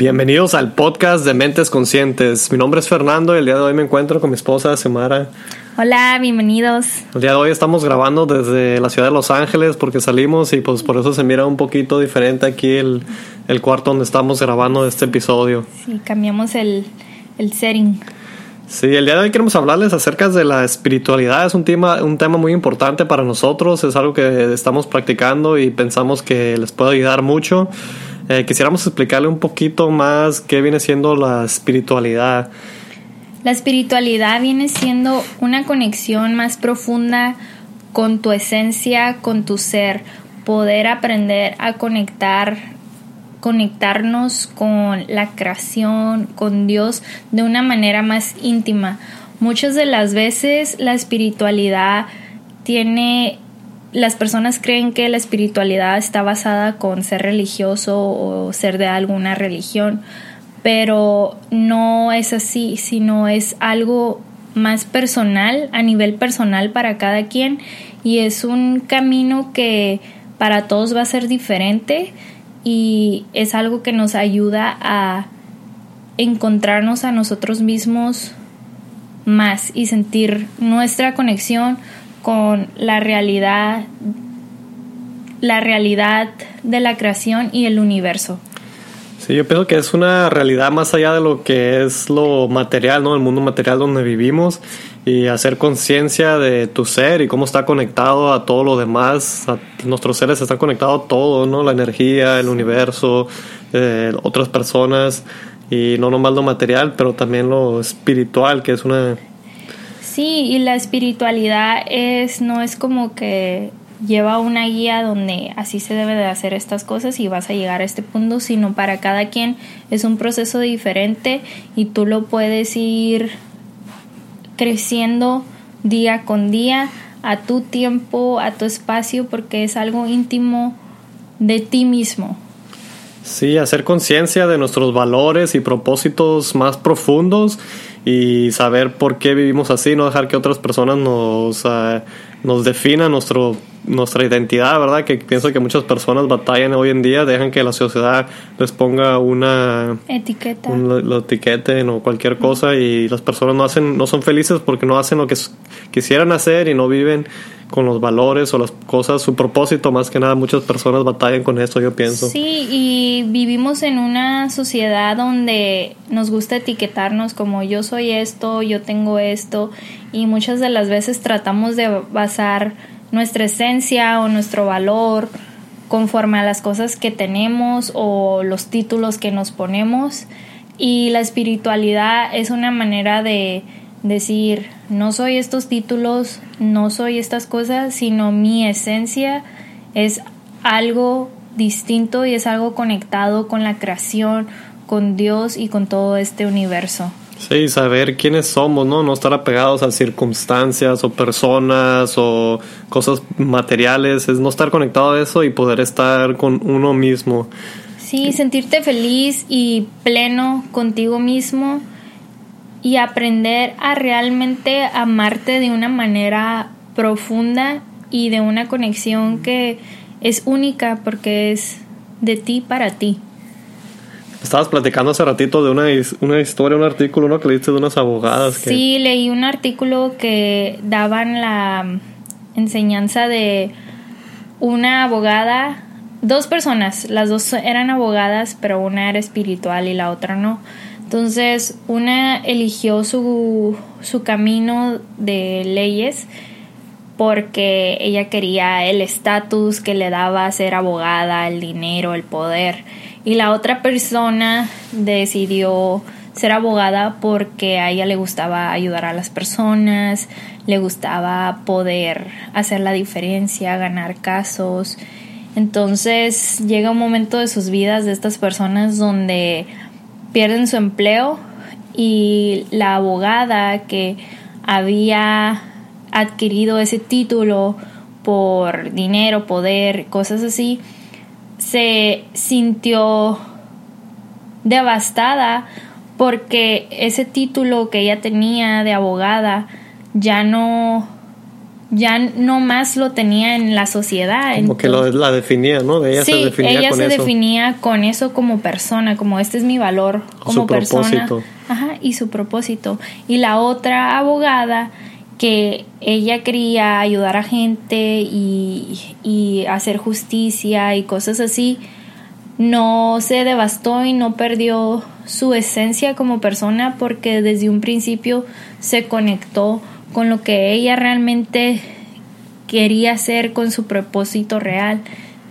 Bienvenidos al podcast de Mentes Conscientes. Mi nombre es Fernando y el día de hoy me encuentro con mi esposa Semara. Hola, bienvenidos. El día de hoy estamos grabando desde la ciudad de Los Ángeles porque salimos y pues por eso se mira un poquito diferente aquí el, el cuarto donde estamos grabando este episodio. Sí, cambiamos el, el setting. Sí, el día de hoy queremos hablarles acerca de la espiritualidad. Es un tema, un tema muy importante para nosotros, es algo que estamos practicando y pensamos que les puede ayudar mucho. Eh, quisiéramos explicarle un poquito más qué viene siendo la espiritualidad. La espiritualidad viene siendo una conexión más profunda con tu esencia, con tu ser, poder aprender a conectar conectarnos con la creación, con Dios de una manera más íntima. Muchas de las veces la espiritualidad tiene las personas creen que la espiritualidad está basada con ser religioso o ser de alguna religión, pero no es así, sino es algo más personal, a nivel personal para cada quien y es un camino que para todos va a ser diferente y es algo que nos ayuda a encontrarnos a nosotros mismos más y sentir nuestra conexión con la realidad, la realidad de la creación y el universo. Sí, yo pienso que es una realidad más allá de lo que es lo material, ¿no? El mundo material donde vivimos y hacer conciencia de tu ser y cómo está conectado a todo lo demás. nuestros seres están conectados a todo, ¿no? La energía, el universo, eh, otras personas y no nomás lo material, pero también lo espiritual, que es una Sí, y la espiritualidad es, no es como que lleva una guía donde así se debe de hacer estas cosas y vas a llegar a este punto, sino para cada quien es un proceso diferente y tú lo puedes ir creciendo día con día a tu tiempo, a tu espacio, porque es algo íntimo de ti mismo. Sí, hacer conciencia de nuestros valores y propósitos más profundos y saber por qué vivimos así, no dejar que otras personas nos, uh, nos definan nuestro, nuestra identidad, ¿verdad? Que pienso que muchas personas batallan hoy en día, dejan que la sociedad les ponga una etiqueta, un, lo etiqueten o cualquier cosa y las personas no hacen, no son felices porque no hacen lo que quisieran hacer y no viven con los valores o las cosas, su propósito más que nada, muchas personas batallan con eso, yo pienso. Sí, y vivimos en una sociedad donde nos gusta etiquetarnos como yo soy esto, yo tengo esto, y muchas de las veces tratamos de basar nuestra esencia o nuestro valor conforme a las cosas que tenemos o los títulos que nos ponemos, y la espiritualidad es una manera de decir, no soy estos títulos, no soy estas cosas, sino mi esencia es algo distinto y es algo conectado con la creación, con Dios y con todo este universo. Sí, saber quiénes somos, ¿no? No estar apegados a circunstancias o personas o cosas materiales, es no estar conectado a eso y poder estar con uno mismo. Sí, sentirte feliz y pleno contigo mismo y aprender a realmente amarte de una manera profunda y de una conexión que es única porque es de ti para ti. Estabas platicando hace ratito de una, una historia, un artículo ¿no? que leíste de unas abogadas. Sí, leí un artículo que daban la enseñanza de una abogada, dos personas, las dos eran abogadas, pero una era espiritual y la otra no entonces, una eligió su, su camino de leyes porque ella quería el estatus que le daba ser abogada, el dinero, el poder. Y la otra persona decidió ser abogada porque a ella le gustaba ayudar a las personas, le gustaba poder hacer la diferencia, ganar casos. Entonces llega un momento de sus vidas de estas personas donde pierden su empleo y la abogada que había adquirido ese título por dinero, poder, cosas así, se sintió devastada porque ese título que ella tenía de abogada ya no ya no más lo tenía en la sociedad. Como que la definía, ¿no? ella se definía ella se definía con eso como persona, como este es mi valor como persona. Ajá, y su propósito. Y la otra abogada que ella quería ayudar a gente y, y hacer justicia y cosas así, no se devastó y no perdió su esencia como persona porque desde un principio se conectó con lo que ella realmente quería hacer con su propósito real.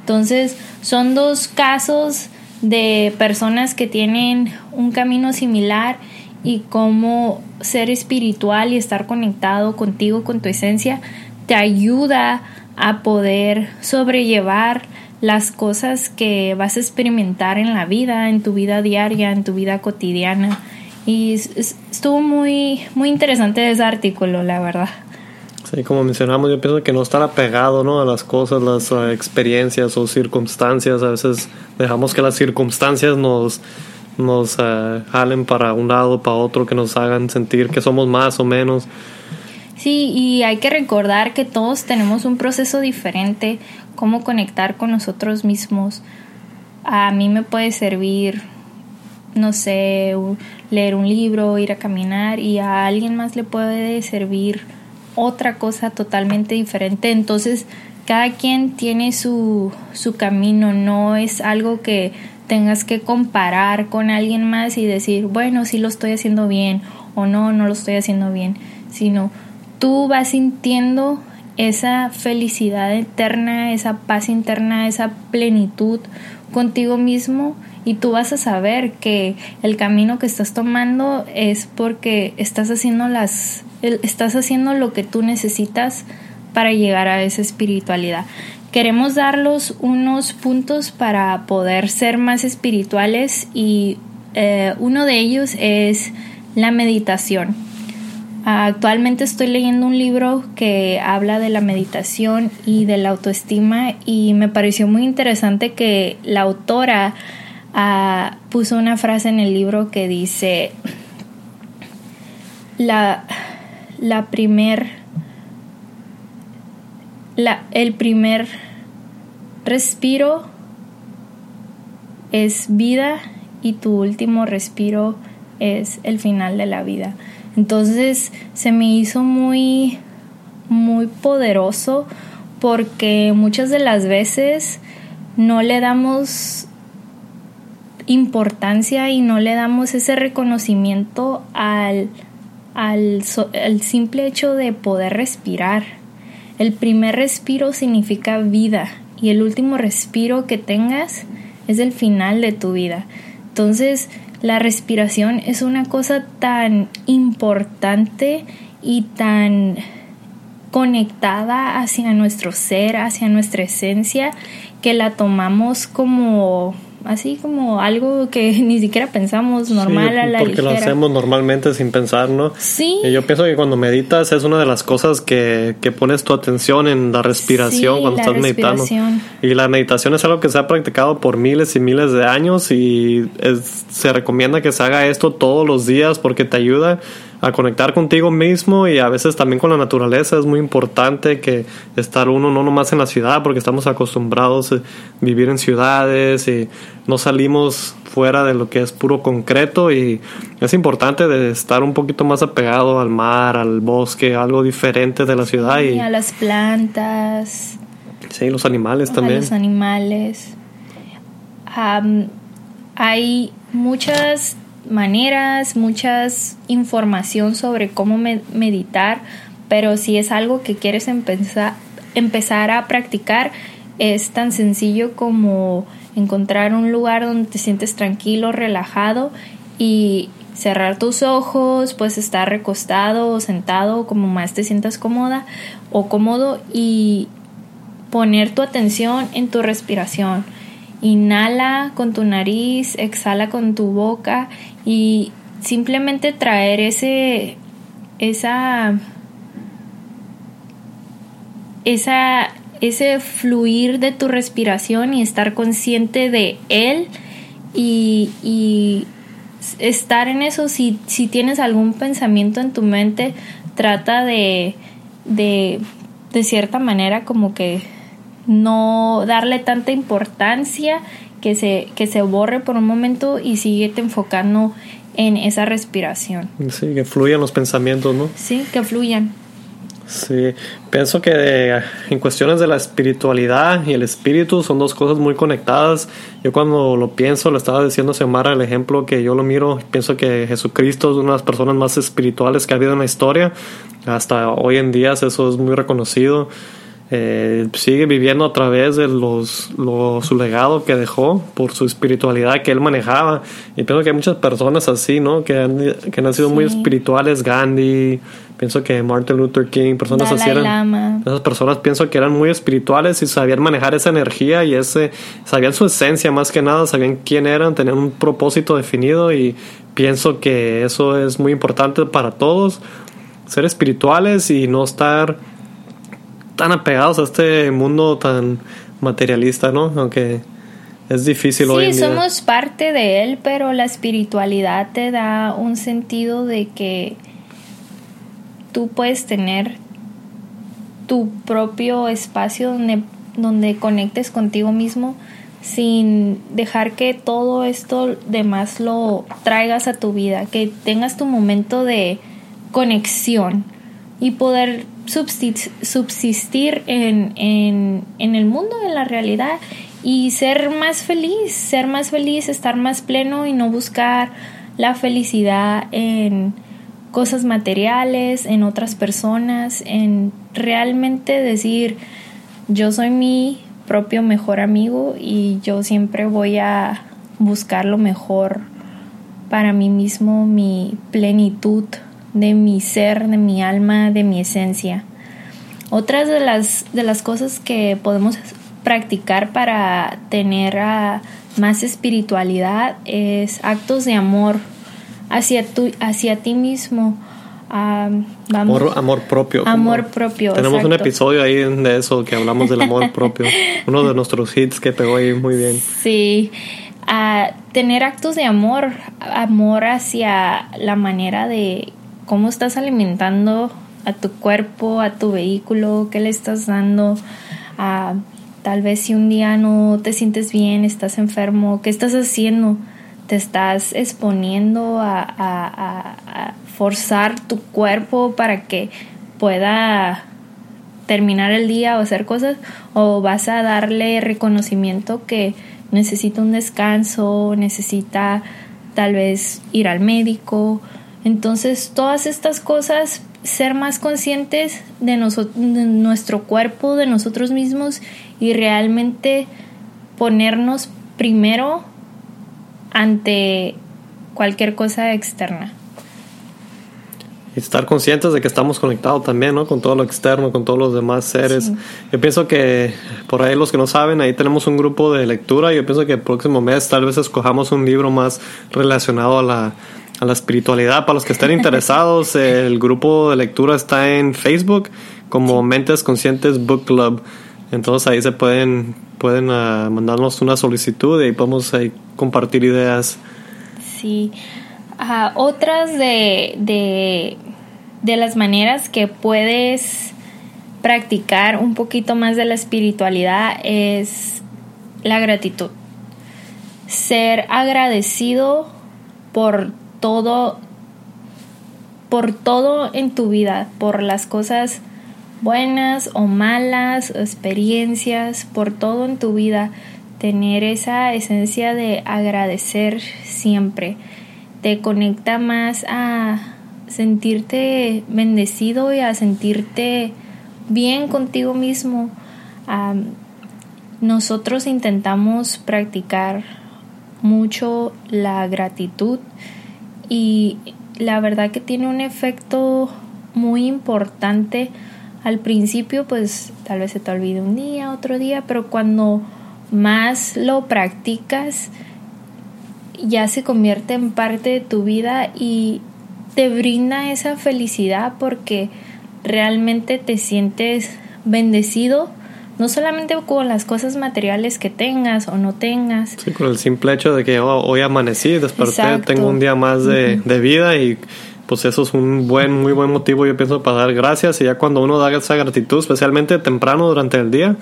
Entonces, son dos casos de personas que tienen un camino similar y cómo ser espiritual y estar conectado contigo, con tu esencia, te ayuda a poder sobrellevar las cosas que vas a experimentar en la vida, en tu vida diaria, en tu vida cotidiana. Y estuvo muy, muy interesante ese artículo, la verdad. Sí, como mencionamos, yo pienso que no estar apegado ¿no? a las cosas, las uh, experiencias o circunstancias. A veces dejamos que las circunstancias nos, nos uh, jalen para un lado, para otro, que nos hagan sentir que somos más o menos. Sí, y hay que recordar que todos tenemos un proceso diferente, cómo conectar con nosotros mismos. A mí me puede servir, no sé, leer un libro, ir a caminar y a alguien más le puede servir otra cosa totalmente diferente. Entonces, cada quien tiene su, su camino, no es algo que tengas que comparar con alguien más y decir, bueno, sí lo estoy haciendo bien o no, no lo estoy haciendo bien, sino tú vas sintiendo esa felicidad eterna, esa paz interna, esa plenitud contigo mismo y tú vas a saber que el camino que estás tomando es porque estás haciendo las estás haciendo lo que tú necesitas para llegar a esa espiritualidad. Queremos darlos unos puntos para poder ser más espirituales y eh, uno de ellos es la meditación. Actualmente estoy leyendo un libro que habla de la meditación y de la autoestima y me pareció muy interesante que la autora ah, puso una frase en el libro que dice la, la primer el primer respiro es vida y tu último respiro es el final de la vida. Entonces se me hizo muy, muy poderoso porque muchas de las veces no le damos importancia y no le damos ese reconocimiento al, al, simple hecho de poder respirar. El primer respiro significa vida y el último respiro que tengas es el final de tu vida. Entonces, la respiración es una cosa tan importante y tan conectada hacia nuestro ser, hacia nuestra esencia, que la tomamos como así como algo que ni siquiera pensamos normal a la porque lo hacemos normalmente sin pensar, ¿no? Sí. Y yo pienso que cuando meditas es una de las cosas que, que pones tu atención en la respiración cuando estás meditando. Y la meditación es algo que se ha practicado por miles y miles de años y se recomienda que se haga esto todos los días porque te ayuda a conectar contigo mismo y a veces también con la naturaleza. Es muy importante que estar uno no nomás en la ciudad porque estamos acostumbrados a vivir en ciudades y no salimos fuera de lo que es puro concreto y es importante de estar un poquito más apegado al mar, al bosque, algo diferente de la ciudad y, a las plantas. Sí, los animales también. A los animales. hay muchas maneras, muchas información sobre cómo meditar, pero si es algo que quieres empezar, empezar a practicar, es tan sencillo como encontrar un lugar donde te sientes tranquilo, relajado y cerrar tus ojos, puedes estar recostado o sentado como más te sientas cómoda o cómodo y poner tu atención en tu respiración. Inhala con tu nariz, exhala con tu boca y simplemente traer ese esa esa ese fluir de tu respiración y estar consciente de él y, y estar en eso. Si, si tienes algún pensamiento en tu mente trata de, de de cierta manera como que no darle tanta importancia que se, que se borre por un momento y sigue enfocando en esa respiración. Sí, que fluyan los pensamientos, ¿no? Sí, que fluyan. Sí, pienso que en cuestiones de la espiritualidad y el espíritu son dos cosas muy conectadas. Yo cuando lo pienso, lo estaba diciendo Semara, el ejemplo que yo lo miro, pienso que Jesucristo es una de las personas más espirituales que ha habido en la historia. Hasta hoy en día eso es muy reconocido. Eh, sigue viviendo a través de los, su legado que dejó por su espiritualidad que él manejaba. Y pienso que hay muchas personas así, ¿no? Que han, que han sido muy espirituales, Gandhi, pienso que Martin Luther King, personas así eran. Esas personas pienso que eran muy espirituales y sabían manejar esa energía y ese, sabían su esencia más que nada, sabían quién eran, tenían un propósito definido y pienso que eso es muy importante para todos, ser espirituales y no estar tan apegados a este mundo tan materialista, ¿no? Aunque es difícil hoy en día. Sí, somos parte de él, pero la espiritualidad te da un sentido de que tú puedes tener tu propio espacio donde, donde conectes contigo mismo sin dejar que todo esto demás lo traigas a tu vida, que tengas tu momento de conexión y poder subsistir en, en, en el mundo, en la realidad y ser más feliz, ser más feliz, estar más pleno y no buscar la felicidad en cosas materiales, en otras personas, en realmente decir yo soy mi propio mejor amigo y yo siempre voy a buscar lo mejor para mí mismo, mi plenitud de mi ser, de mi alma, de mi esencia. Otras de las, de las cosas que podemos practicar para tener ah, más espiritualidad es actos de amor hacia, tu, hacia ti mismo. Ah, amor, propio. Amor propio. Tenemos un episodio ahí de eso que hablamos del amor propio. Uno de nuestros hits que pegó ahí muy bien. Sí. a tener actos de amor, amor hacia la manera de cómo estás alimentando a tu cuerpo, a tu vehículo, qué le estás dando, tal vez si un día no te sientes bien, estás enfermo, qué estás haciendo, te estás exponiendo a, a forzar tu cuerpo para que pueda terminar el día o hacer cosas, o vas a darle reconocimiento que necesita un descanso, necesita tal vez ir al médico, entonces, todas estas cosas, ser más conscientes de, de nuestro cuerpo, de nosotros mismos y realmente ponernos primero ante cualquier cosa externa. Y estar conscientes de que estamos conectados también, ¿no? Con todo lo externo, con todos los demás seres. Yo pienso que, por ahí los que no saben, ahí tenemos un grupo de lectura. Yo pienso que el próximo mes tal vez escojamos un libro más relacionado a la, a la espiritualidad. Para los que estén interesados, el grupo de lectura está en Facebook como Mentes Conscientes Book Club. Entonces ahí se pueden, pueden ah, mandarnos una solicitud y podemos ahí compartir ideas. Sí. Otras de, de, de las maneras que puedes practicar un poquito más de la espiritualidad es la gratitud. Ser agradecido por todo, por todo en tu vida, por las cosas buenas o malas, experiencias, por todo en tu vida, tener esa esencia de agradecer siempre, te conecta más a sentirte bendecido y a sentirte bien contigo mismo. nosotros intentamos practicar mucho la gratitud y la verdad que tiene un efecto muy importante. Al principio pues tal vez se te olvide un día, otro día, pero cuando más lo practicas ya se convierte en parte de tu vida y te brinda esa felicidad porque realmente te sientes bendecido no solamente con las cosas materiales que tengas o no tengas. Sí, con el simple hecho de que oh, hoy amanecí, desperté, tengo un día más de, vida y pues eso es un buen, muy buen motivo, yo pienso, para dar gracias. Y ya cuando uno da esa gratitud, especialmente temprano durante el día,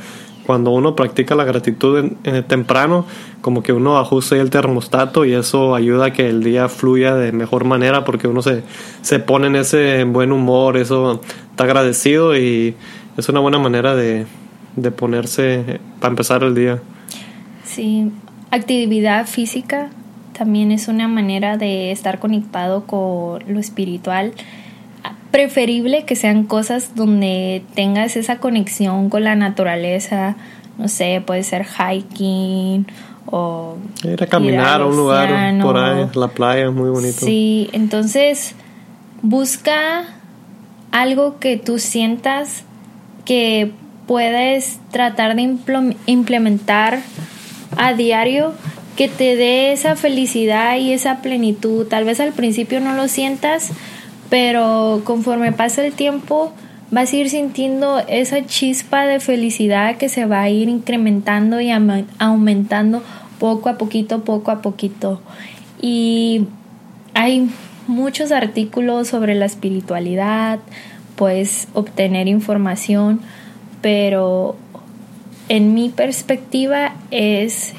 cuando uno practica la gratitud en, temprano, como que uno ajusta el termostato y eso ayuda a que el día fluya de mejor manera porque uno se, se pone en ese buen humor, eso está agradecido y es una buena manera de, de ponerse para empezar el día. Sí, actividad física también es una manera de estar conectado con lo espiritual. Preferible que sean cosas donde tengas esa conexión con la naturaleza, no sé, puede ser hiking o ir a caminar a un lugar por ahí, la playa, muy bonito. Sí, entonces busca algo que tú sientas que puedes tratar de implementar a diario que te dé esa felicidad y esa plenitud. Tal vez al principio no lo sientas, pero conforme pasa el tiempo vas a ir sintiendo esa chispa de felicidad que se va a ir incrementando y aumentando poco a poquito, poco a poquito. Y hay muchos artículos sobre la espiritualidad, puedes obtener información, pero en mi perspectiva es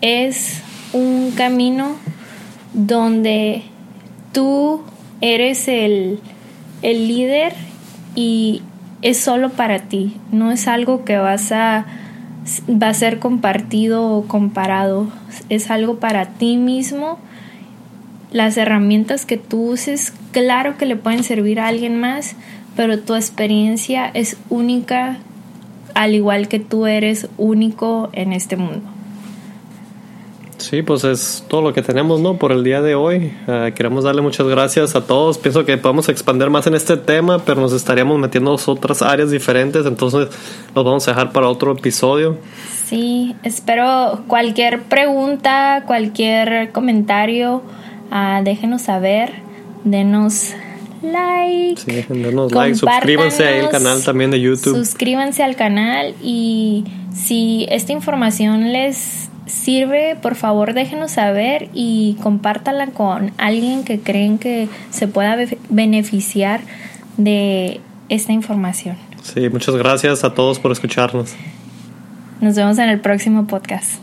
es un camino donde tú eres el, líder y es solo para ti, no es algo que vas a va a ser compartido o comparado, es algo para ti mismo. Las herramientas que tú uses, claro que le pueden servir a alguien más, pero tu experiencia es única, al igual que tú eres único en este mundo. Sí, pues es todo lo que tenemos, ¿no? Por el día de hoy. Uh, queremos darle muchas gracias a todos. Pienso que podemos expandir más en este tema, pero nos estaríamos metiendo en otras áreas diferentes, entonces los vamos a dejar para otro episodio. Sí, espero cualquier pregunta, cualquier comentario, uh, déjenos saber, denos like. Sí, denos like, suscríbanse al canal también de YouTube. Suscríbanse al canal y si esta información les sirve, por favor déjenos saber y compártala con alguien que creen que se pueda beneficiar de esta información. Sí, muchas gracias a todos por escucharnos. Nos vemos en el próximo podcast.